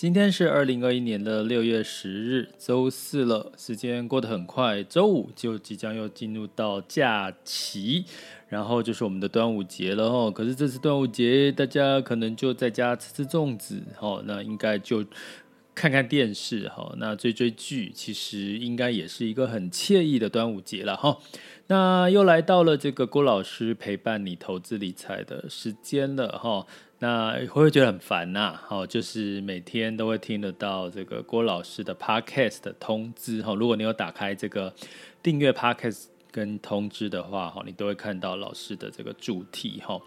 今天是二零二一年的六月十日，周四了。时间过得很快，周五就即将又进入到假期，然后就是我们的端午节了哦。可是这次端午节，大家可能就在家吃吃粽子，哦，那应该就看看电视，哈，那追追剧，其实应该也是一个很惬意的端午节了，哈。那又来到了这个郭老师陪伴你投资理财的时间了，哈。那会不会觉得很烦呐？好，就是每天都会听得到这个郭老师的 podcast 的通知哈。如果你有打开这个订阅 podcast 跟通知的话哈，你都会看到老师的这个主题哈。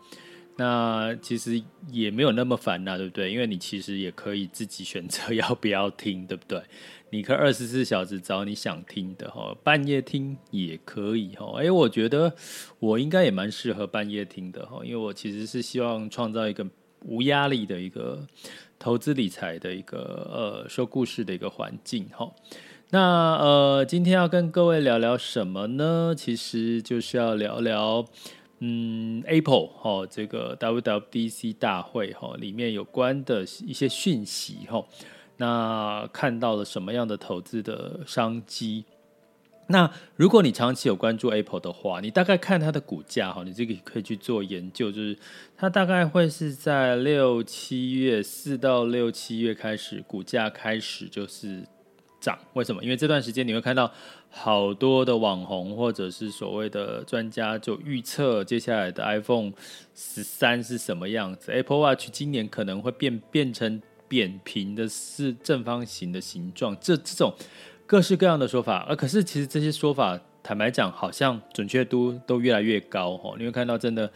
那其实也没有那么烦呐，对不对？因为你其实也可以自己选择要不要听，对不对？你可以二十四小时找你想听的哈，半夜听也可以哈。哎，我觉得我应该也蛮适合半夜听的哈，因为我其实是希望创造一个。无压力的一个投资理财的一个呃说故事的一个环境哈，那呃今天要跟各位聊聊什么呢？其实就是要聊聊嗯 Apple 哈这个 WWDC 大会哈里面有关的一些讯息哈，那看到了什么样的投资的商机？那如果你长期有关注 Apple 的话，你大概看它的股价哈，你这个可以去做研究，就是它大概会是在六七月四到六七月开始，股价开始就是涨。为什么？因为这段时间你会看到好多的网红或者是所谓的专家就预测接下来的 iPhone 十三是什么样子，Apple Watch 今年可能会变变成扁平的四正方形的形状，这这种。各式各样的说法，而可是其实这些说法，坦白讲，好像准确度都越来越高哈。你会看到，真的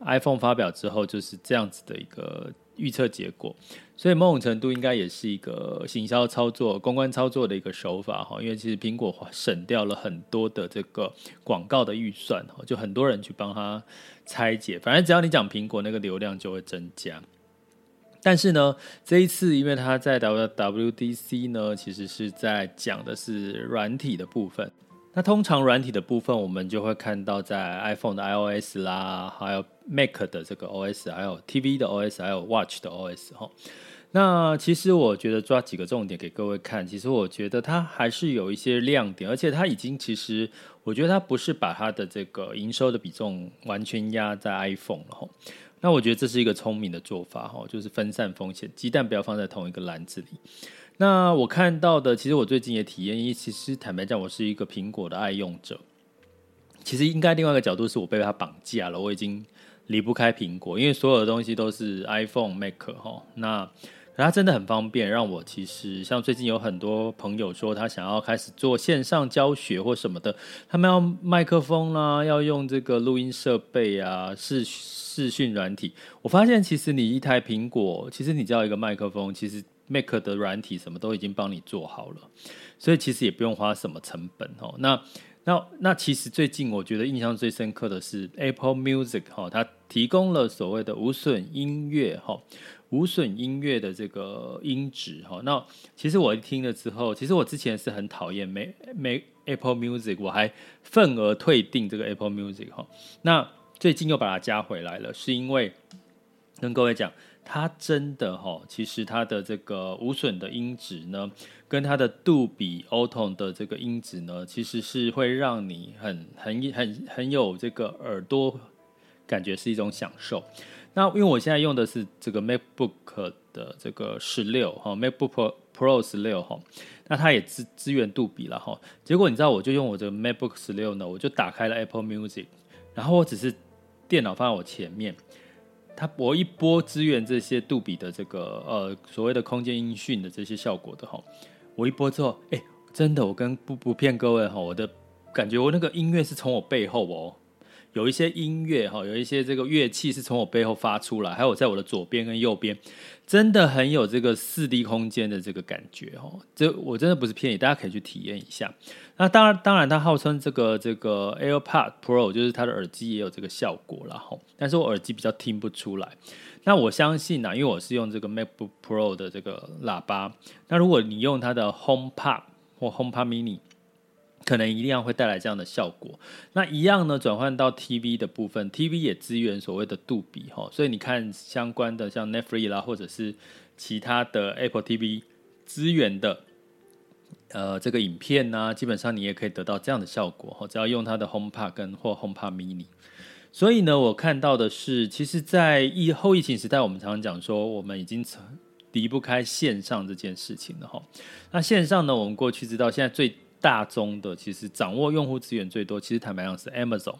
iPhone 发表之后就是这样子的一个预测结果，所以某种程度应该也是一个行销操作、公关操作的一个手法哈。因为其实苹果省掉了很多的这个广告的预算哈，就很多人去帮他拆解，反正只要你讲苹果，那个流量就会增加。但是呢，这一次因为他在 WWDC 呢，其实是在讲的是软体的部分。那通常软体的部分，我们就会看到在 iPhone 的 iOS 啦，还有 Mac 的这个 OS，还有 TV 的 OS，还有 Watch 的 OS 哈。那其实我觉得抓几个重点给各位看，其实我觉得它还是有一些亮点，而且它已经其实我觉得它不是把它的这个营收的比重完全压在 iPhone 了哈。那我觉得这是一个聪明的做法哈，就是分散风险，鸡蛋不要放在同一个篮子里。那我看到的，其实我最近也体验，因为其实坦白讲，我是一个苹果的爱用者。其实应该另外一个角度是我被它绑架了，我已经离不开苹果，因为所有的东西都是 iPhone、Mac 哈。那它真的很方便，让我其实像最近有很多朋友说他想要开始做线上教学或什么的，他们要麦克风啦，要用这个录音设备啊，视视讯软体。我发现其实你一台苹果，其实你只要一个麦克风，其实 Mac 的软体什么都已经帮你做好了，所以其实也不用花什么成本哦。那那那其实最近我觉得印象最深刻的是 Apple Music 哈，它提供了所谓的无损音乐哈。无损音乐的这个音质哈，那其实我一听了之后，其实我之前是很讨厌没没 Apple Music，我还愤而退订这个 Apple Music 哈。那最近又把它加回来了，是因为跟各位讲，它真的哈，其实它的这个无损的音质呢，跟它的杜比 Auto 的这个音质呢，其实是会让你很很很很有这个耳朵感觉是一种享受。那因为我现在用的是这个 MacBook 的这个十六哈，MacBook Pro 十六哈，那它也支支援杜比了哈。结果你知道，我就用我这个 MacBook 十六呢，我就打开了 Apple Music，然后我只是电脑放在我前面，他我一波支援这些杜比的这个呃所谓的空间音讯的这些效果的哈，我一播之后，哎，真的，我跟不不骗各位哈，我的感觉我那个音乐是从我背后哦。有一些音乐哈，有一些这个乐器是从我背后发出来，还有在我的左边跟右边，真的很有这个四 D 空间的这个感觉哈。这我真的不是骗你，大家可以去体验一下。那当然，当然，它号称这个这个 AirPod Pro 就是它的耳机也有这个效果了哈。但是我耳机比较听不出来。那我相信呢，因为我是用这个 MacBook Pro 的这个喇叭，那如果你用它的 HomePod 或 HomePod Mini。可能一定要会带来这样的效果。那一样呢，转换到 TV 的部分，TV 也支援所谓的杜比哈，所以你看相关的像 Netflix 啦，或者是其他的 Apple TV 支援的呃这个影片呢，基本上你也可以得到这样的效果哈，只要用它的 HomePod 跟或 HomePod Mini。所以呢，我看到的是，其实，在疫后疫情时代，我们常常讲说，我们已经离不开线上这件事情了哈。那线上呢，我们过去知道，现在最大宗的其实掌握用户资源最多，其实坦白讲是 Amazon，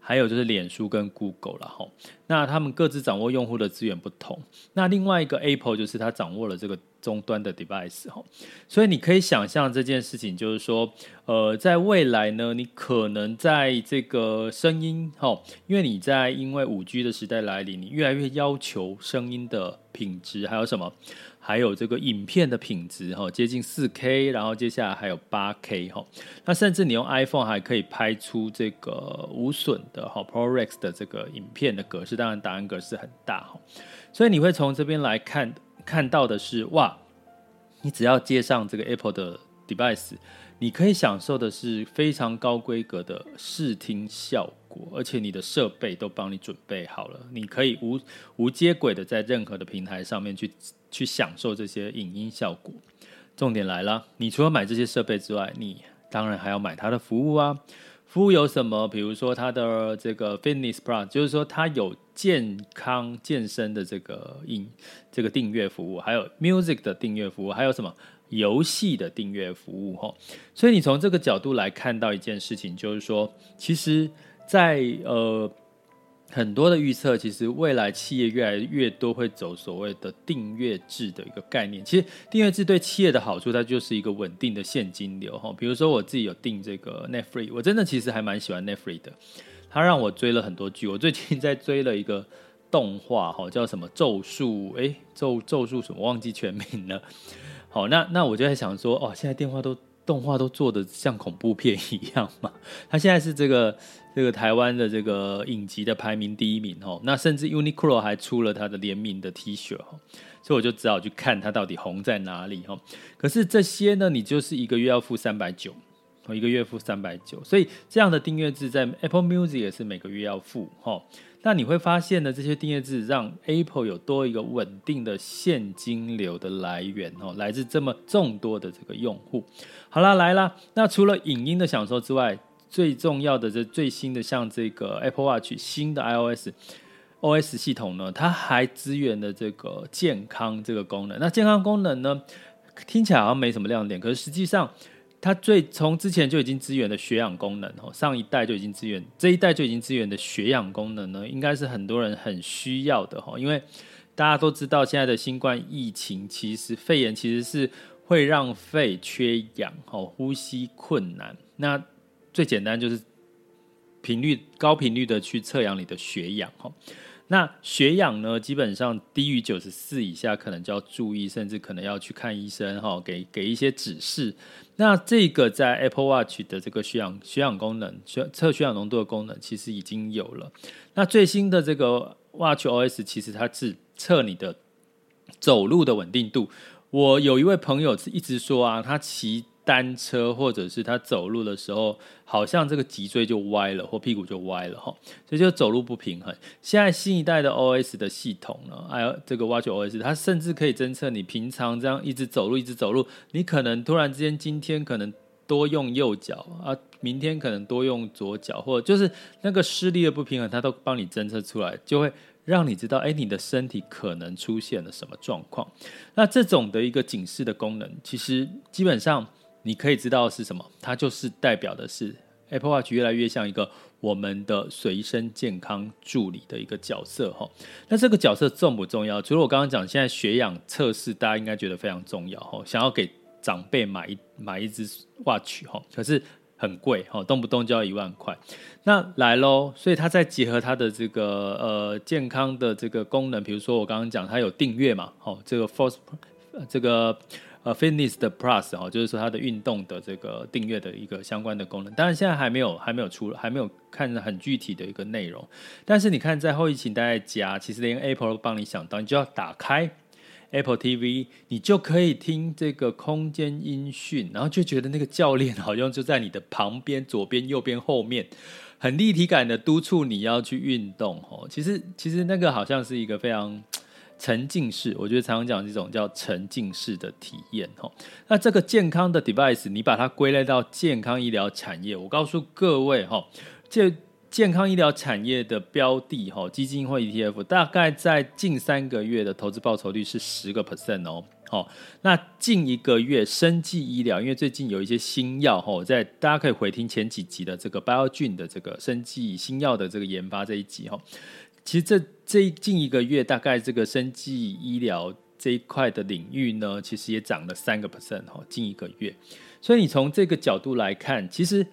还有就是脸书跟 Google 了哈。那他们各自掌握用户的资源不同。那另外一个 Apple 就是它掌握了这个终端的 device 哈。所以你可以想象这件事情，就是说，呃，在未来呢，你可能在这个声音哈，因为你在因为五 G 的时代来临，你越来越要求声音的品质，还有什么？还有这个影片的品质哈，接近四 K，然后接下来还有八 K 哈，那甚至你用 iPhone 还可以拍出这个无损的哈 ProRes 的这个影片的格式，当然答案格式很大哈，所以你会从这边来看看到的是哇，你只要接上这个 Apple 的 device，你可以享受的是非常高规格的视听效果，而且你的设备都帮你准备好了，你可以无无接轨的在任何的平台上面去。去享受这些影音效果。重点来了，你除了买这些设备之外，你当然还要买它的服务啊。服务有什么？比如说它的这个 Fitness Plus，就是说它有健康健身的这个音这个订阅服务，还有 Music 的订阅服务，还有什么游戏的订阅服务？哈，所以你从这个角度来看到一件事情，就是说，其实在，呃。很多的预测，其实未来企业越来越多会走所谓的订阅制的一个概念。其实订阅制对企业的好处，它就是一个稳定的现金流哈。比如说我自己有订这个 Netflix，我真的其实还蛮喜欢 Netflix 的。他让我追了很多剧，我最近在追了一个动画哈，叫什么咒术？诶，咒咒术什么？忘记全名了。好，那那我就在想说，哦，现在电话都。动画都做得像恐怖片一样嘛？他现在是这个这个台湾的这个影集的排名第一名哦。那甚至 Uniqlo 还出了他的联名的 T 恤哦，所以我就只好去看它到底红在哪里哦。可是这些呢，你就是一个月要付三百九，一个月付三百九，所以这样的订阅制在 Apple Music 也是每个月要付哦。那你会发现呢，这些订阅制让 Apple 有多一个稳定的现金流的来源哦，来自这么众多的这个用户。好啦，来啦，那除了影音的享受之外，最重要的这最新的像这个 Apple Watch 新的 iOS OS 系统呢，它还支援了这个健康这个功能。那健康功能呢，听起来好像没什么亮点，可是实际上。它最从之前就已经支援的血氧功能哦，上一代就已经支援，这一代就已经支援的血氧功能呢，应该是很多人很需要的哈，因为大家都知道现在的新冠疫情，其实肺炎其实是会让肺缺氧哦，呼吸困难。那最简单就是频率高频率的去测量你的血氧哈。那血氧呢，基本上低于九十四以下，可能就要注意，甚至可能要去看医生哈，给给一些指示。那这个在 Apple Watch 的这个血氧血氧功能，血测血氧浓度的功能，其实已经有了。那最新的这个 Watch OS，其实它是测你的走路的稳定度。我有一位朋友是一直说啊，他骑。单车或者是他走路的时候，好像这个脊椎就歪了，或屁股就歪了哈，所以就走路不平衡。现在新一代的 OS 的系统呢，还有这个 Watch OS，它甚至可以侦测你平常这样一直走路，一直走路，你可能突然之间今天可能多用右脚啊，明天可能多用左脚，或者就是那个施力的不平衡，它都帮你侦测出来，就会让你知道，哎，你的身体可能出现了什么状况。那这种的一个警示的功能，其实基本上你可以知道是什么，它就是代表的是 Apple Watch 越来越像一个我们的随身健康助理的一个角色哈。那这个角色重不重要？除了我刚刚讲，现在血氧测试大家应该觉得非常重要哈，想要给长辈买一买一只 Watch 哈，可是。很贵哈，动不动就要一万块。那来喽，所以它再结合它的这个呃健康的这个功能，比如说我刚刚讲它有订阅嘛，哦，这个 Force 这个呃 Fitness 的 Plus 哈，就是说它的运动的这个订阅的一个相关的功能。当然现在还没有还没有出，还没有看很具体的一个内容。但是你看在后疫情待在家，其实连 Apple 都帮你想到，你就要打开。Apple TV，你就可以听这个空间音讯，然后就觉得那个教练 好像就在你的旁边、左边、右边、后面，很立体感的督促你要去运动。哦，其实其实那个好像是一个非常沉浸式，我觉得常常讲这种叫沉浸式的体验。哦，那这个健康的 device，你把它归类到健康医疗产业，我告诉各位，哈，这。健康医疗产业的标的，哈，基金或 ETF，大概在近三个月的投资报酬率是十个 percent 哦，好，那近一个月生技医疗，因为最近有一些新药，哈，在大家可以回听前几集的这个 Biogen 的这个生技新药的这个研发这一集，哈，其实这这近一个月大概这个生技医疗这一块的领域呢，其实也涨了三个 percent，哈，近一个月，所以你从这个角度来看，其实。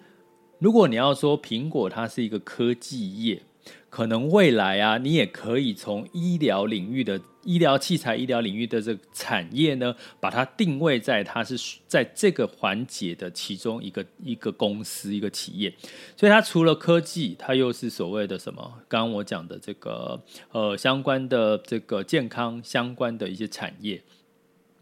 如果你要说苹果它是一个科技业，可能未来啊，你也可以从医疗领域的医疗器材、医疗领域的这个产业呢，把它定位在它是在这个环节的其中一个一个公司、一个企业。所以它除了科技，它又是所谓的什么？刚刚我讲的这个呃相关的这个健康相关的一些产业。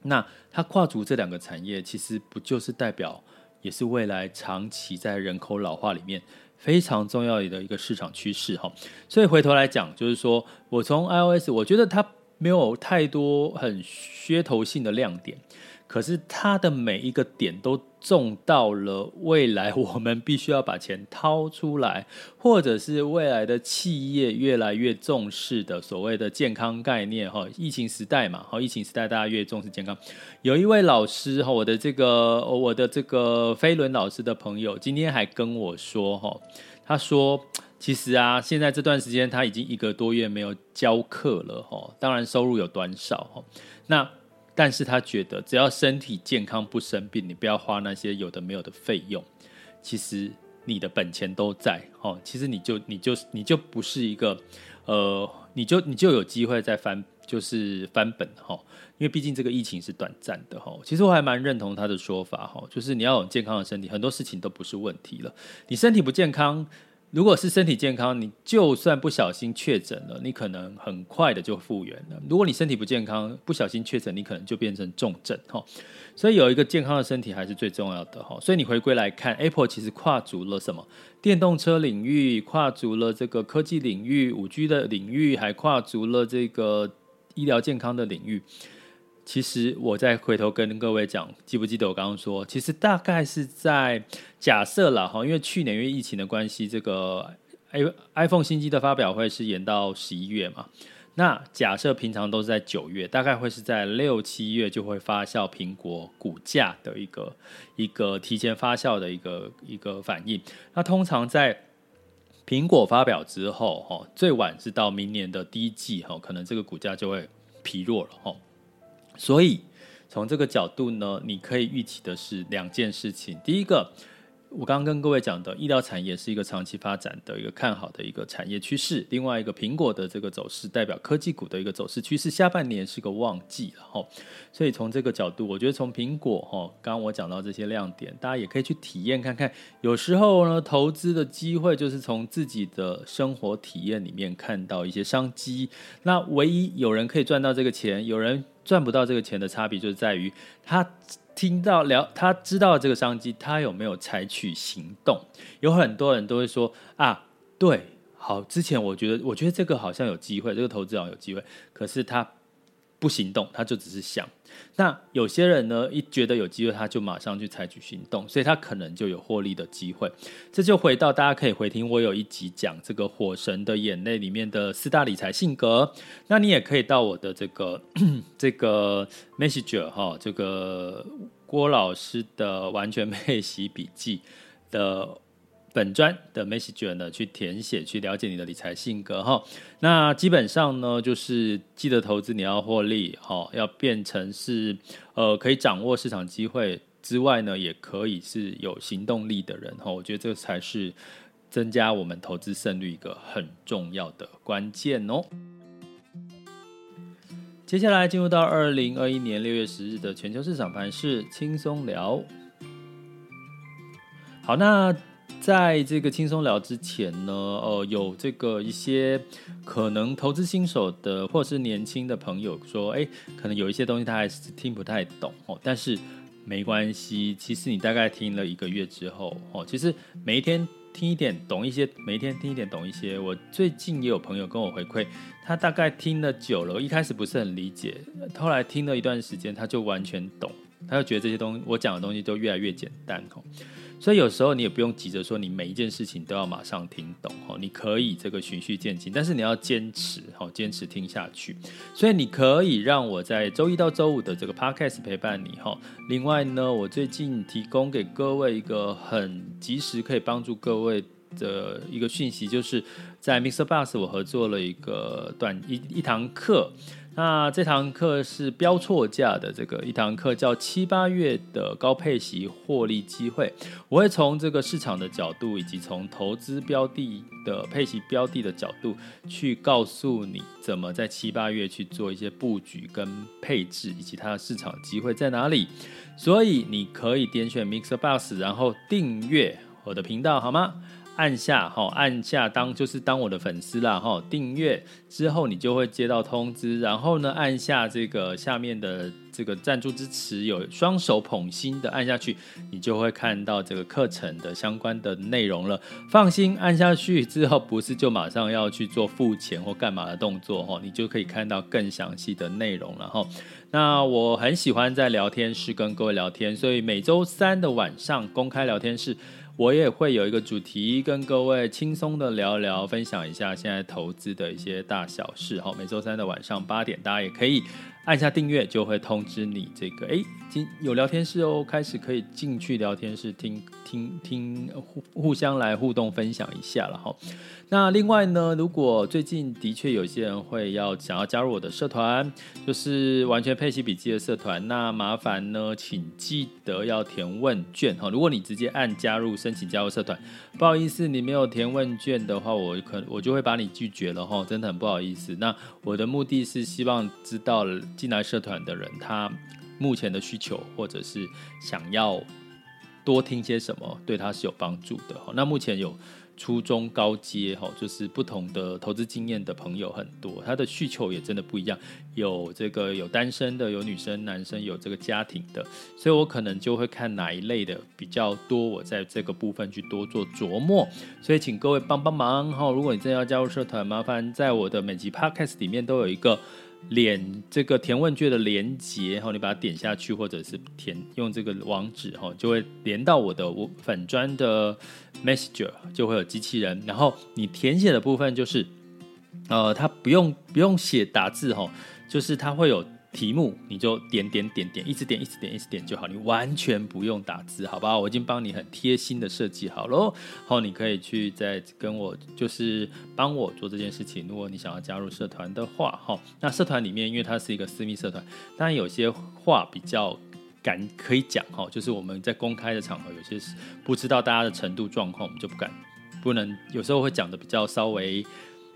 那它跨足这两个产业，其实不就是代表？也是未来长期在人口老化里面非常重要的一个市场趋势哈，所以回头来讲，就是说我从 iOS，我觉得它没有太多很噱头性的亮点。可是它的每一个点都中到了未来我们必须要把钱掏出来，或者是未来的企业越来越重视的所谓的健康概念哈。疫情时代嘛，哈，疫情时代大家越重视健康。有一位老师哈，我的这个我的这个飞轮老师的朋友今天还跟我说哈，他说其实啊，现在这段时间他已经一个多月没有教课了哈，当然收入有短少哈，那。但是他觉得，只要身体健康不生病，你不要花那些有的没有的费用，其实你的本钱都在哦。其实你就你就你就不是一个，呃，你就你就有机会再翻，就是翻本哈。因为毕竟这个疫情是短暂的哈。其实我还蛮认同他的说法哈，就是你要有健康的身体，很多事情都不是问题了。你身体不健康。如果是身体健康，你就算不小心确诊了，你可能很快的就复原了。如果你身体不健康，不小心确诊，你可能就变成重症哈。所以有一个健康的身体还是最重要的哈。所以你回归来看，Apple 其实跨足了什么？电动车领域，跨足了这个科技领域、五 G 的领域，还跨足了这个医疗健康的领域。其实我再回头跟各位讲，记不记得我刚刚说，其实大概是在假设了哈，因为去年因为疫情的关系，这个 i iPhone 新机的发表会是延到十一月嘛。那假设平常都是在九月，大概会是在六七月就会发酵苹果股价的一个一个提前发酵的一个一个反应。那通常在苹果发表之后哈，最晚是到明年的第一季哈，可能这个股价就会疲弱了哈。所以，从这个角度呢，你可以预期的是两件事情。第一个，我刚刚跟各位讲的医疗产业是一个长期发展的一个看好的一个产业趋势。另外一个，苹果的这个走势代表科技股的一个走势趋势。下半年是个旺季，哈。所以从这个角度，我觉得从苹果，哈，刚刚我讲到这些亮点，大家也可以去体验看看。有时候呢，投资的机会就是从自己的生活体验里面看到一些商机。那唯一有人可以赚到这个钱，有人赚不到这个钱的差别，就是在于他。听到了，他知道这个商机，他有没有采取行动？有很多人都会说啊，对，好，之前我觉得，我觉得这个好像有机会，这个投资好像有机会，可是他不行动，他就只是想。那有些人呢，一觉得有机会，他就马上去采取行动，所以他可能就有获利的机会。这就回到大家可以回听我有一集讲这个《火神的眼泪》里面的四大理财性格。那你也可以到我的这个这个 Messenger 哈，这个郭老师的完全配习笔记的。本专的 message 呢，去填写，去了解你的理财性格哈。那基本上呢，就是记得投资你要获利哈，要变成是呃可以掌握市场机会之外呢，也可以是有行动力的人哈。我觉得这才是增加我们投资胜率一个很重要的关键哦。接下来进入到二零二一年六月十日的全球市场盘势轻松聊。好，那。在这个轻松聊之前呢，呃，有这个一些可能投资新手的或者是年轻的朋友说，哎，可能有一些东西他还是听不太懂哦，但是没关系，其实你大概听了一个月之后哦，其实每一天听一点懂一些，每一天听一点懂一些。我最近也有朋友跟我回馈，他大概听了久了，一开始不是很理解，后来听了一段时间，他就完全懂，他就觉得这些东西我讲的东西都越来越简单哦。所以有时候你也不用急着说你每一件事情都要马上听懂哦，你可以这个循序渐进，但是你要坚持哦，坚持听下去。所以你可以让我在周一到周五的这个 podcast 陪伴你哈。另外呢，我最近提供给各位一个很及时可以帮助各位的一个讯息，就是在 Mr. Boss 我合作了一个短一一堂课。那这堂课是标错价的这个一堂课，叫七八月的高配息获利机会。我会从这个市场的角度，以及从投资标的的配息标的的角度，去告诉你怎么在七八月去做一些布局跟配置，以及它的市场机会在哪里。所以你可以点选 MixerBox，然后订阅我的频道，好吗？按下哈，按下当就是当我的粉丝啦哈，订阅之后你就会接到通知，然后呢，按下这个下面的这个赞助支持，有双手捧心的按下去，你就会看到这个课程的相关的内容了。放心，按下去之后不是就马上要去做付钱或干嘛的动作哈，你就可以看到更详细的内容了哈。那我很喜欢在聊天室跟各位聊天，所以每周三的晚上公开聊天室。我也会有一个主题跟各位轻松的聊聊，分享一下现在投资的一些大小事。好，每周三的晚上八点，大家也可以按下订阅，就会通知你这个，哎，今有聊天室哦，开始可以进去聊天室听听听，互互相来互动分享一下了哈。那另外呢，如果最近的确有些人会要想要加入我的社团，就是完全配息笔记的社团，那麻烦呢，请记得要填问卷哈。如果你直接按加入申请加入社团，不好意思，你没有填问卷的话，我可我就会把你拒绝了哈，真的很不好意思。那我的目的是希望知道进来社团的人他目前的需求，或者是想要多听些什么，对他是有帮助的。那目前有。初中高阶哈，就是不同的投资经验的朋友很多，他的需求也真的不一样。有这个有单身的，有女生、男生，有这个家庭的，所以我可能就会看哪一类的比较多，我在这个部分去多做琢磨。所以请各位帮帮忙哈，如果你真的要加入社团，麻烦在我的每集 podcast 里面都有一个。连这个填问卷的连接，然后你把它点下去，或者是填用这个网址，哈，就会连到我的我粉砖的 Messenger，就会有机器人。然后你填写的部分就是，呃，它不用不用写打字，哈，就是它会有。题目你就点点点点，一直点一直点一直点就好，你完全不用打字，好吧？我已经帮你很贴心的设计好喽。好，你可以去再跟我，就是帮我做这件事情。如果你想要加入社团的话，哈，那社团里面因为它是一个私密社团，当然有些话比较敢可以讲，哈，就是我们在公开的场合，有些不知道大家的程度状况，我们就不敢，不能，有时候会讲的比较稍微，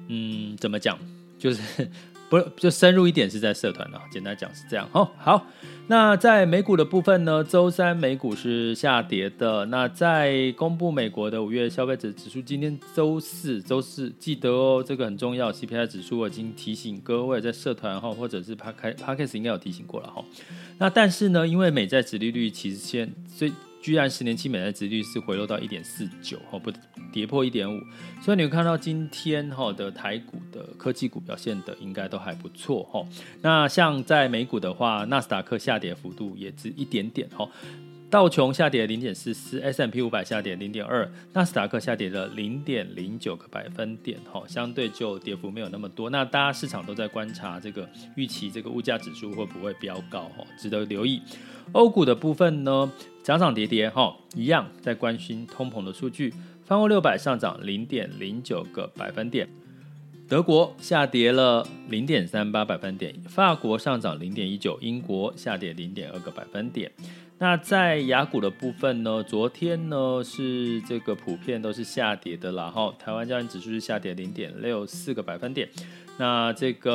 嗯，怎么讲，就是。不就深入一点是在社团了，简单讲是这样哦。好，那在美股的部分呢，周三美股是下跌的。那在公布美国的五月消费者指数，今天周四，周四记得哦，这个很重要。CPI 指数我已经提醒各位在社团哈，或者是 Podcast 应该有提醒过了哈。那但是呢，因为美债指利率其实现最居然十年期美债值率是回落到一点四九，哦，不跌破一点五，所以你会看到今天哈的台股的科技股表现的应该都还不错，哈。那像在美股的话，纳斯达克下跌幅度也只一点点，哈。道琼下跌零点四四，S&P 五百下跌零点二，纳斯达克下跌了零点零九个百分点，哈，相对就跌幅没有那么多。那大家市场都在观察这个预期，这个物价指数会不会飙高，哈，值得留意。欧股的部分呢，涨涨跌跌，哈，一样在关心通膨的数据。泛欧六百上涨零点零九个百分点，德国下跌了零点三八百分点，法国上涨零点一九，英国下跌零点二个百分点。那在雅股的部分呢，昨天呢是这个普遍都是下跌的啦，哈，台湾交易指数是下跌零点六四个百分点。那这个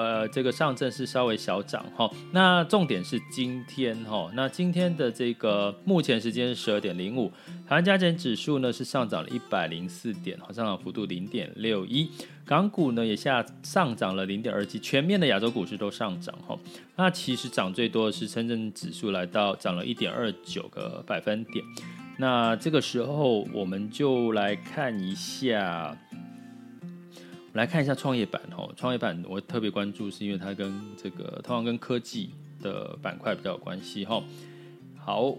呃，这个上证是稍微小涨哈。那重点是今天哈，那今天的这个目前时间是十二点零五，台湾加权指数呢是上涨了一百零四点，上涨幅度零点六一。港股呢也下上涨了零点二七，全面的亚洲股市都上涨哈。那其实涨最多的是深圳指数，来到涨了一点二九个百分点。那这个时候我们就来看一下。来看一下创业板哈，创业板我特别关注，是因为它跟这个通常跟科技的板块比较有关系哈。好，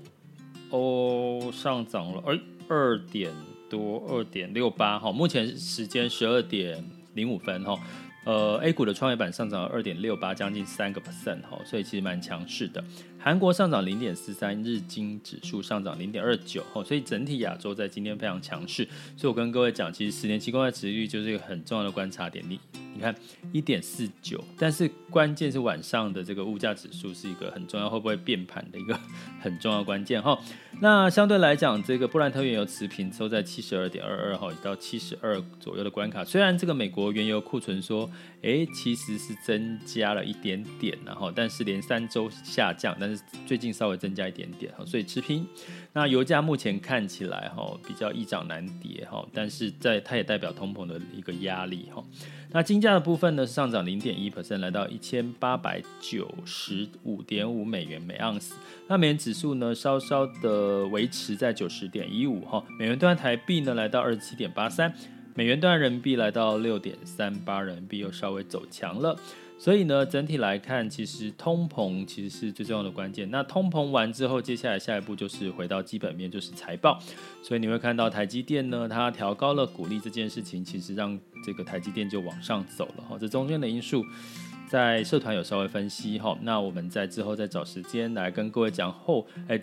哦，上涨了，哎，二点多，二点六八哈，目前时间十二点零五分哈。呃，A 股的创业板上涨了二点六八，将近三个 percent 哈，所以其实蛮强势的。韩国上涨零点四三，日经指数上涨零点二九哈，所以整体亚洲在今天非常强势。所以我跟各位讲，其实十年期公债殖率就是一个很重要的观察点。你你看一点四九，但是关键是晚上的这个物价指数是一个很重要，会不会变盘的一个 很重要关键哈。那相对来讲，这个布兰特原油持平收在七十二点二二哈，到七十二左右的关卡。虽然这个美国原油库存说，哎，其实是增加了一点点，然后但是连三周下降，但最近稍微增加一点点哈，所以持平。那油价目前看起来哈比较易涨难跌哈，但是在它也代表通膨的一个压力哈。那金价的部分呢上涨零点一 percent，来到一千八百九十五点五美元每盎司。那美元指数呢稍稍的维持在九十点一五哈，美元兑台币呢来到二十七点八三。美元兑人民币来到六点三八，人民币又稍微走强了，所以呢，整体来看，其实通膨其实是最重要的关键。那通膨完之后，接下来下一步就是回到基本面，就是财报。所以你会看到台积电呢，它调高了股利这件事情，其实让这个台积电就往上走了哈。这中间的因素。在社团有稍微分析哈，那我们在之后再找时间来跟各位讲后，哎，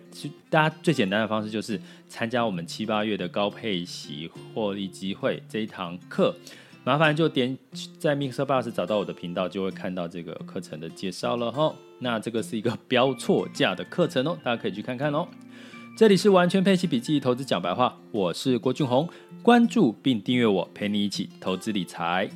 大家最简单的方式就是参加我们七八月的高配席获利机会这一堂课，麻烦就点在 Mixer Bus 找到我的频道，就会看到这个课程的介绍了哈。那这个是一个标错价的课程哦，大家可以去看看哦。这里是完全配息笔记投资讲白话，我是郭俊宏，关注并订阅我，陪你一起投资理财。